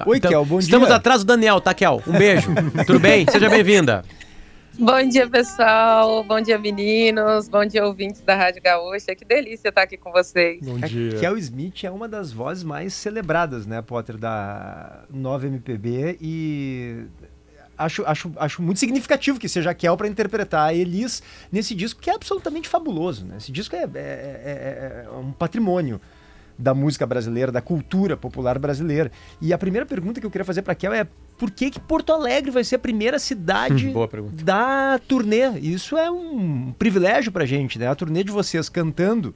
Tá, Oi, então, Kel, bom Estamos dia. atrás do Daniel, tá, Kel? Um beijo. Tudo bem? Seja bem-vinda. Bom dia, pessoal. Bom dia, meninos. Bom dia, ouvintes da Rádio Gaúcha. Que delícia estar aqui com vocês. Bom A dia. Kel Smith é uma das vozes mais celebradas, né, Potter, da nova MPB e acho, acho, acho muito significativo que seja a Kel para interpretar a Elis nesse disco que é absolutamente fabuloso, né? Esse disco é, é- é- é um patrimônio da música brasileira, da cultura popular brasileira. E a primeira pergunta que eu queria fazer para Kel é por que que Porto Alegre vai ser a primeira cidade Boa pergunta. da turnê. Isso é um privilégio pra gente, né? A turnê de vocês cantando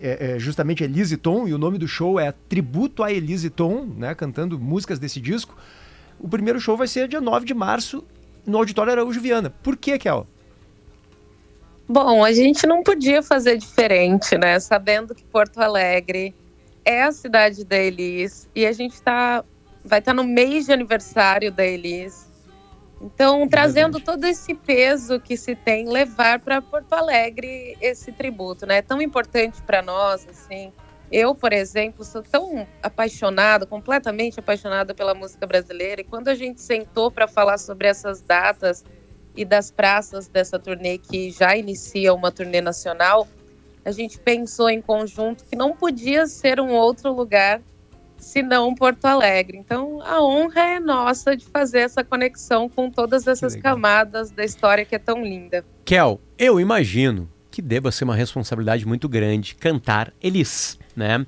é, é, justamente Elise Tom, e o nome do show é Tributo a Elise Tom, né? Cantando músicas desse disco. O primeiro show vai ser dia 9 de março no Auditório Araújo Viana. Por que, Kel? Bom, a gente não podia fazer diferente, né? Sabendo que Porto Alegre é a cidade da Elis e a gente tá, vai estar no mês de aniversário da Elis. Então, trazendo todo esse peso que se tem, levar para Porto Alegre esse tributo, né? É tão importante para nós, assim. Eu, por exemplo, sou tão apaixonada, completamente apaixonada pela música brasileira. E quando a gente sentou para falar sobre essas datas e das praças dessa turnê que já inicia uma turnê nacional, a gente pensou em conjunto que não podia ser um outro lugar senão Porto Alegre. Então, a honra é nossa de fazer essa conexão com todas essas camadas da história que é tão linda. Kel, eu imagino que deva ser uma responsabilidade muito grande cantar Elis, né?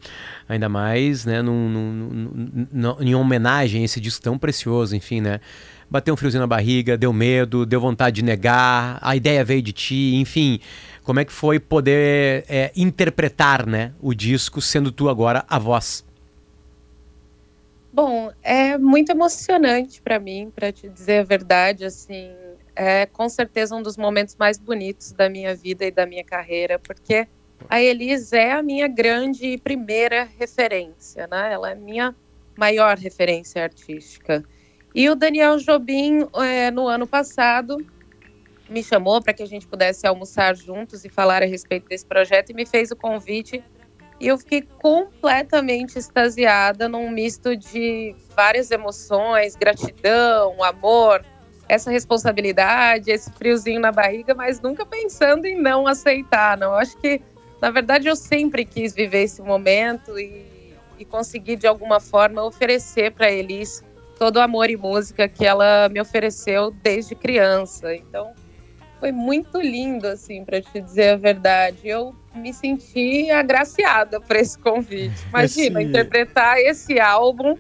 Ainda mais, né, num- num- num- em homenagem a esse disco tão precioso, enfim, né? Bateu um friozinho na barriga, deu medo, deu vontade de negar, a ideia veio de ti, enfim. Como é que foi poder é, interpretar, né, o disco, sendo tu agora a voz? Bom, é muito emocionante para mim, para te dizer a verdade, assim, é com certeza um dos momentos mais bonitos da minha vida e da minha carreira, porque a Elis é a minha grande e primeira referência, né? Ela é a minha maior referência artística. E o Daniel Jobim, é, no ano passado, me chamou para que a gente pudesse almoçar juntos e falar a respeito desse projeto e me fez o convite e eu fiquei completamente extasiada num misto de várias emoções, gratidão, amor, essa responsabilidade, esse friozinho na barriga, mas nunca pensando em não aceitar, não. Eu acho que, na verdade, eu sempre quis viver esse momento e, e conseguir, de alguma forma, oferecer para Elis todo o amor e música que ela me ofereceu desde criança. Então, foi muito lindo, assim, para te dizer a verdade. Eu me senti agraciada por esse convite. Imagina, Esse- interpretar esse álbum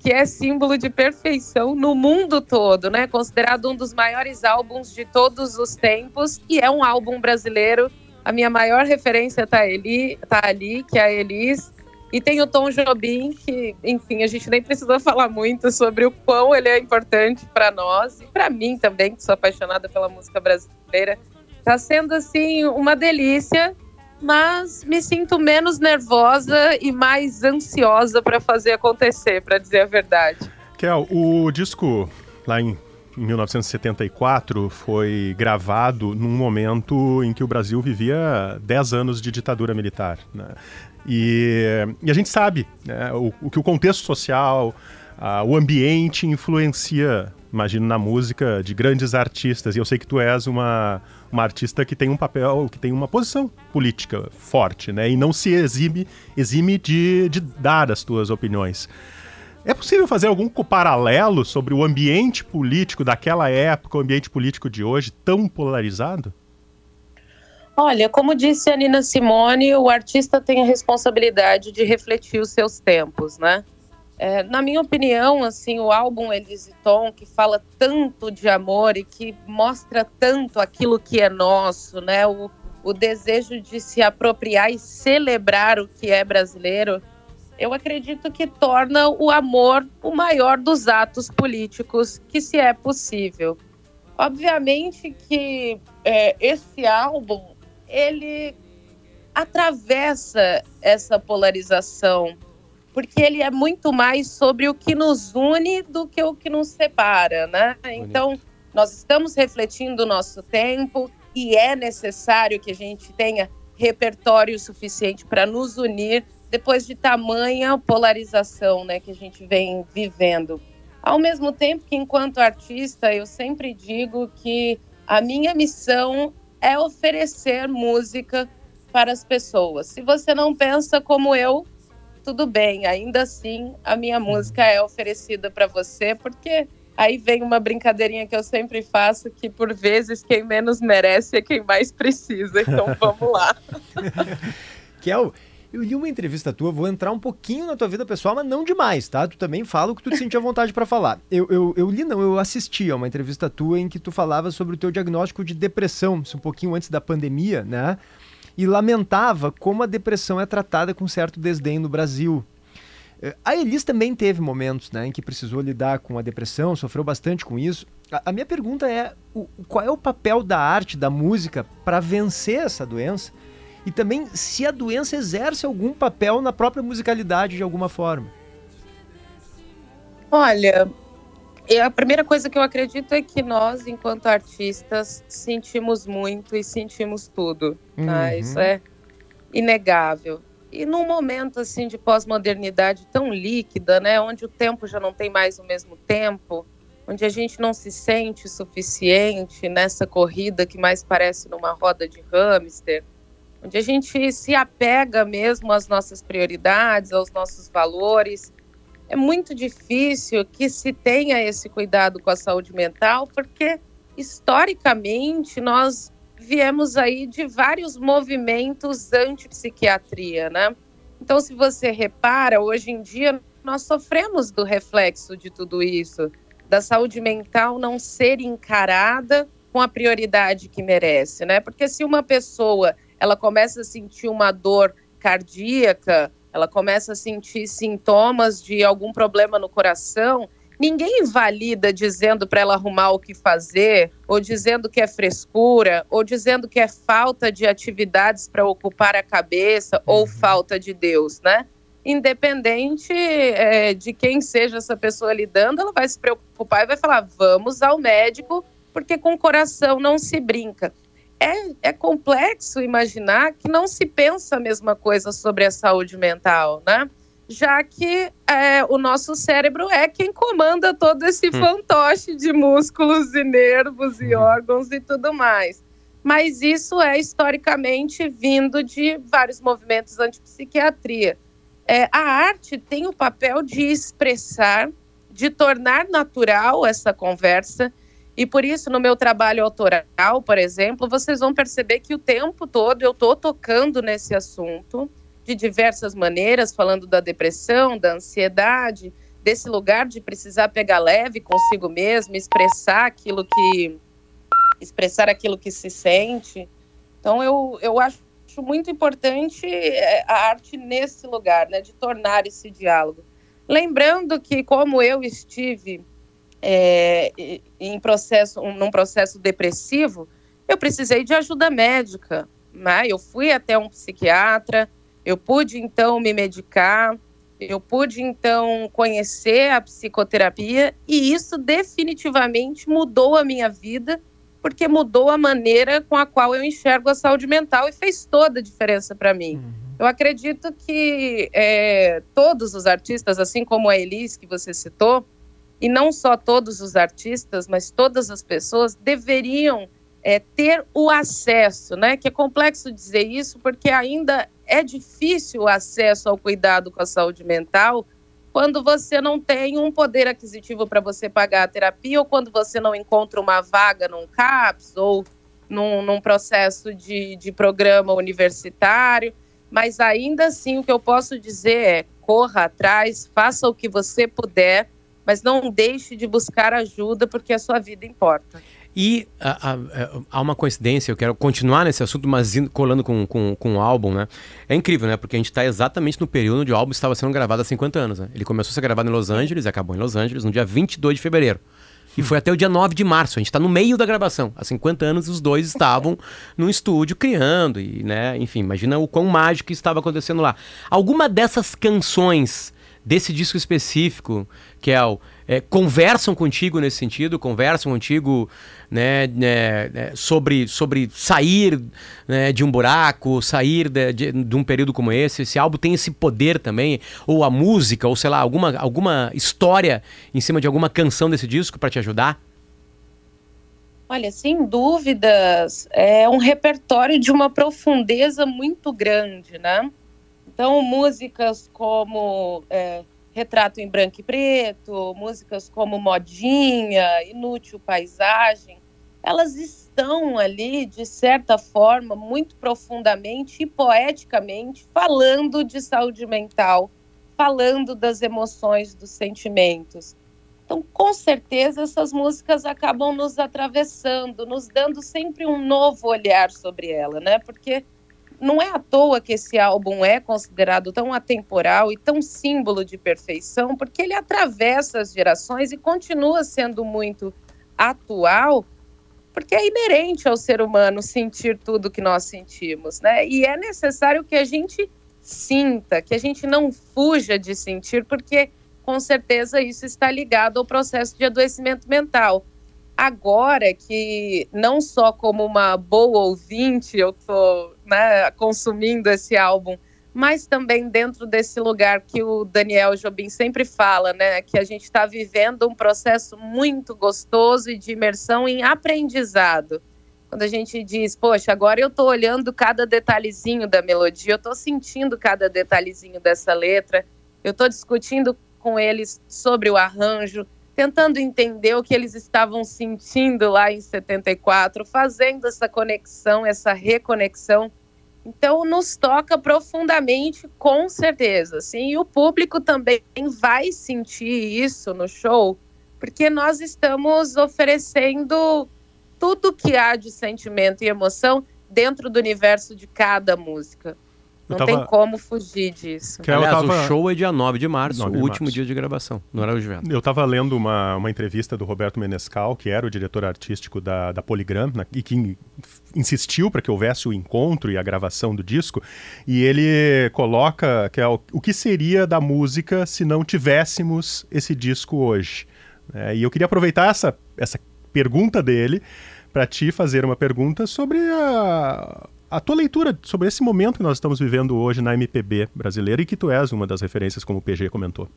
que é símbolo de perfeição no mundo todo, né? Considerado um dos maiores álbuns de todos os tempos e é um álbum brasileiro. A minha maior referência tá ali, tá ali, que é a Elis. E tem o Tom Jobim, que, enfim, a gente nem precisa falar muito sobre o quão ele é importante para nós e para mim também, que sou apaixonada pela música brasileira. Tá sendo assim uma delícia, mas me sinto menos nervosa e mais ansiosa para fazer acontecer, para dizer a verdade. Kel, o disco lá em, em 1974 foi gravado num momento em que o Brasil vivia 10 anos de ditadura militar. né? E, e a gente sabe né, o, o que o contexto social, ah, o ambiente influencia, imagino, na música de grandes artistas. E eu sei que tu és uma, uma artista que tem um papel, que tem uma posição política forte, né? E não se exime, exime de, de dar as tuas opiniões. É possível fazer algum paralelo sobre o ambiente político daquela época, o ambiente político de hoje, tão polarizado? Olha, como disse a Nina Simone, o artista tem a responsabilidade de refletir os seus tempos, né? É, na minha opinião, assim, o álbum Elise Tom, que fala tanto de amor e que mostra tanto aquilo que é nosso, né? O, o desejo de se apropriar e celebrar o que é brasileiro, eu acredito que torna o amor o maior dos atos políticos que se é possível. Obviamente que é, esse álbum ele atravessa essa polarização, porque ele é muito mais sobre o que nos une do que o que nos separa, né? Então, nós estamos refletindo o nosso tempo e é necessário que a gente tenha repertório suficiente para nos unir depois de tamanha polarização, né, que a gente vem vivendo. Ao mesmo tempo que, enquanto artista, eu sempre digo que a minha missão é oferecer música para as pessoas. Se você não pensa como eu, tudo bem, ainda assim a minha música é oferecida para você, porque aí vem uma brincadeirinha que eu sempre faço, que por vezes quem menos merece é quem mais precisa. Então vamos lá. Kel, eu li uma entrevista tua, vou entrar um pouquinho na tua vida pessoal, mas não demais, tá? Tu também fala o que tu te sentia vontade para falar. Eu, eu, eu, li, não, eu assisti a uma entrevista tua em que tu falava sobre o teu diagnóstico de depressão, um pouquinho antes da pandemia, né? E lamentava como a depressão é tratada com certo desdém no Brasil. Eh, a Elis também teve momentos né, em que precisou lidar com a depressão, sofreu bastante com isso. A, a minha pergunta é: o, qual é o papel da arte, da música, para vencer essa doença? E também se a doença exerce algum papel na própria musicalidade de alguma forma. Olha, a primeira coisa que eu acredito é que nós, enquanto artistas, sentimos muito e sentimos tudo. Tá? Uhum. Isso é inegável. E num momento assim de pós-modernidade tão líquida, né, onde o tempo já não tem mais o mesmo tempo, onde a gente não se sente suficiente nessa corrida que mais parece numa roda de hamster, onde a gente se apega mesmo às nossas prioridades, aos nossos valores. É muito difícil que se tenha esse cuidado com a saúde mental, porque historicamente nós viemos aí de vários movimentos anti-psiquiatria, né? Então, se você repara, hoje em dia nós sofremos do reflexo de tudo isso, da saúde mental não ser encarada com a prioridade que merece, né? Porque se uma pessoa ela começa a sentir uma dor cardíaca, ela começa a sentir sintomas de algum problema no coração, ninguém invalida dizendo para ela arrumar o que fazer, ou dizendo que é frescura, ou dizendo que é falta de atividades para ocupar a cabeça, uhum. ou falta de Deus, né? Independente é, de quem seja essa pessoa lidando, ela vai se preocupar e vai falar: vamos ao médico, porque com o coração não se brinca é, é complexo imaginar que não se pensa a mesma coisa sobre a saúde mental, né? Já que é, o nosso cérebro é quem comanda todo esse hum. fantoche de músculos e nervos e uhum. órgãos e tudo mais. Mas isso é historicamente vindo de vários movimentos antipsiquiatria. É, a arte tem o papel de expressar, de tornar natural essa conversa, e por isso, no meu trabalho autoral, por exemplo, vocês vão perceber que o tempo todo eu estou tocando nesse assunto de diversas maneiras, falando da depressão, da ansiedade, desse lugar de precisar pegar leve consigo mesmo, expressar aquilo que expressar aquilo que se sente. Então eu, eu acho muito importante é, a arte nesse lugar, né, de tornar esse diálogo. Lembrando que como eu estive é, em processo, um, num processo depressivo, eu precisei de ajuda médica. Né? Eu fui até um psiquiatra, eu pude então me medicar, eu pude então conhecer a psicoterapia e isso definitivamente mudou a minha vida, porque mudou a maneira com a qual eu enxergo a saúde mental e fez toda a diferença para mim. Uhum. Eu acredito que é, todos os artistas, assim como a Elis que você citou, e não só todos os artistas, mas todas as pessoas deveriam é, ter o acesso, né? Que é complexo dizer isso, porque ainda é difícil o acesso ao cuidado com a saúde mental quando você não tem um poder aquisitivo para você pagar a terapia ou quando você não encontra uma vaga num CAPS ou num, num processo de, de programa universitário. Mas ainda assim, o que eu posso dizer é: corra atrás, faça o que você puder mas não deixe de buscar ajuda porque a sua vida importa. E há uma coincidência, eu quero continuar nesse assunto, mas colando com, com, com o álbum, né? É incrível, né? Porque a gente está exatamente no período onde o álbum estava sendo gravado há 50 anos, né? Ele começou a ser gravado em Los Angeles, acabou em Los Angeles no dia 22 de fevereiro. E foi até o dia 9 de março. A gente está no meio da gravação. Há 50 anos os dois estavam no estúdio criando. E, né, enfim, imagina o quão mágico estava acontecendo lá. Alguma dessas canções desse disco específico, Kel, é, conversam contigo nesse sentido, conversam contigo né, né, né sobre, sobre sair né, de um buraco, sair de, de, de, um período como esse. Esse álbum tem esse poder também, ou a música, ou sei lá, alguma, alguma história em cima de alguma canção desse disco para te ajudar? Olha, sem dúvidas, é um repertório de uma profundeza muito grande, né? Então, músicas como é, Retrato em Branco e Preto, músicas como Modinha, Inútil Paisagem, elas estão ali, de certa forma, muito profundamente e poeticamente falando de saúde mental, falando das emoções, dos sentimentos. Então, com certeza, essas músicas acabam nos atravessando, nos dando sempre um novo olhar sobre ela, né? Porque não é à toa que esse álbum é considerado tão atemporal e tão símbolo de perfeição, porque ele atravessa as gerações e continua sendo muito atual, porque é inerente ao ser humano sentir tudo que nós sentimos, né? E é necessário que a gente sinta, que a gente não fuja de sentir, porque com certeza isso está ligado ao processo de adoecimento mental. Agora que não só como uma boa ouvinte eu estou né, consumindo esse álbum, mas também dentro desse lugar que o Daniel Jobim sempre fala, né, que a gente está vivendo um processo muito gostoso e de imersão em aprendizado. Quando a gente diz, poxa, agora eu estou olhando cada detalhezinho da melodia, eu estou sentindo cada detalhezinho dessa letra, eu estou discutindo com eles sobre o arranjo, tentando entender o que eles estavam sentindo lá em 74, fazendo essa conexão, essa reconexão. Então, nos toca profundamente, com certeza. Sim, e o público também vai sentir isso no show, porque nós estamos oferecendo tudo que há de sentimento e emoção dentro do universo de cada música. Não tava... tem como fugir disso. Que Aliás, tava... o show é dia 9 de março, 9 de o março. último dia de gravação, no horário de vento. Eu estava lendo uma, uma entrevista do Roberto Menescal, que era o diretor artístico da, da Polygram, na, e que insistiu para que houvesse o encontro e a gravação do disco, e ele coloca que é o, o que seria da música se não tivéssemos esse disco hoje. É, e eu queria aproveitar essa, essa pergunta dele para te fazer uma pergunta sobre a, a tua leitura sobre esse momento que nós estamos vivendo hoje na MPB brasileira e que tu és uma das referências, como o PG comentou.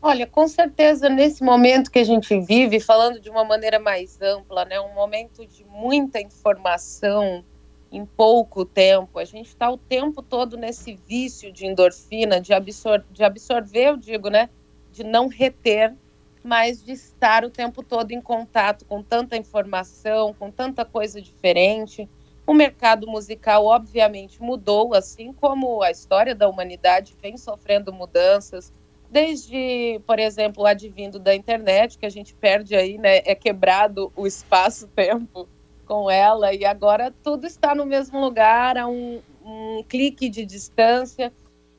Olha, com certeza nesse momento que a gente vive, falando de uma maneira mais ampla, né, um momento de muita informação em pouco tempo, a gente está o tempo todo nesse vício de endorfina, de, absor de absorver, eu digo, né, de não reter, mas de estar o tempo todo em contato com tanta informação, com tanta coisa diferente. O mercado musical, obviamente, mudou, assim como a história da humanidade vem sofrendo mudanças, desde, por exemplo, o advindo da internet, que a gente perde aí, né? É quebrado o espaço-tempo com ela, e agora tudo está no mesmo lugar, a um, um clique de distância.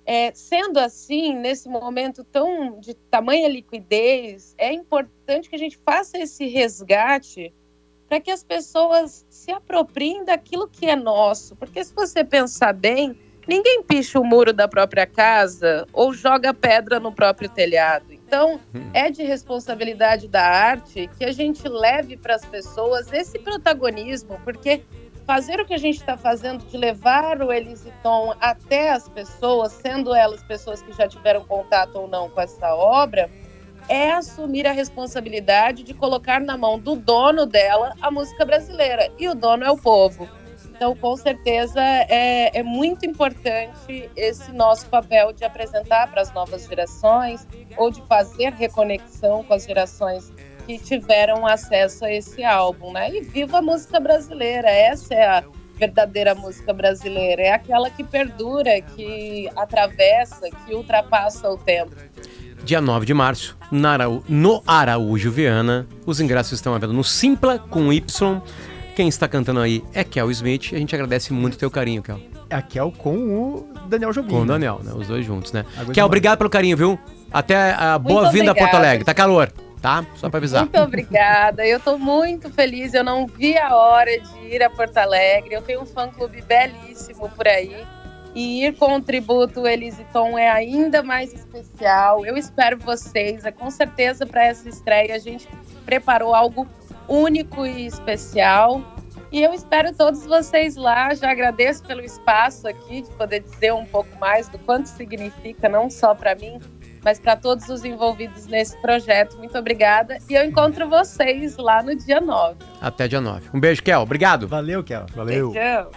É, sendo assim, nesse momento tão de tamanha liquidez, é importante que a gente faça esse resgate para que as pessoas se apropriem daquilo que é nosso. Porque se você pensar bem, ninguém picha o muro da própria casa ou joga pedra no próprio telhado. Então, hum. é de responsabilidade da arte que a gente leve para as pessoas esse protagonismo, porque fazer o que a gente está fazendo de levar o Elisiton até as pessoas, sendo elas pessoas que já tiveram contato ou não com essa obra, é assumir a responsabilidade de colocar na mão do dono dela a música brasileira. E o dono é o povo. Então, com certeza, é, é muito importante esse nosso papel de apresentar para as novas gerações ou de fazer reconexão com as gerações que tiveram acesso a esse álbum, né? E viva a música brasileira, essa é a verdadeira música brasileira, é aquela que perdura, que atravessa, que ultrapassa o tempo dia 9 de março, no Araújo Viana. Os ingressos estão à venda no Simpla com Y. Quem está cantando aí é Kel Smith. A gente agradece muito o teu carinho, Kel. É a Kel com o Daniel Jobim. Com o Daniel, né? Os dois juntos, né? Água Kel, obrigado pelo carinho, viu? Até a boa-vinda a Porto Alegre. Tá calor, tá? Só para avisar. Muito obrigada. Eu tô muito feliz. Eu não vi a hora de ir a Porto Alegre. Eu tenho um fã-clube belíssimo por aí E ir com o tributo Elise Tom é ainda mais especial. Eu espero vocês. É com certeza para essa estreia a gente preparou algo único e especial. E eu espero todos vocês lá. Já agradeço pelo espaço aqui de poder dizer um pouco mais do quanto significa, não só para mim, mas para todos os envolvidos nesse projeto. Muito obrigada. E eu encontro vocês lá no dia 9. Até dia 9. Um beijo, Kel. Obrigado. Valeu, Kel. Valeu. Beijão.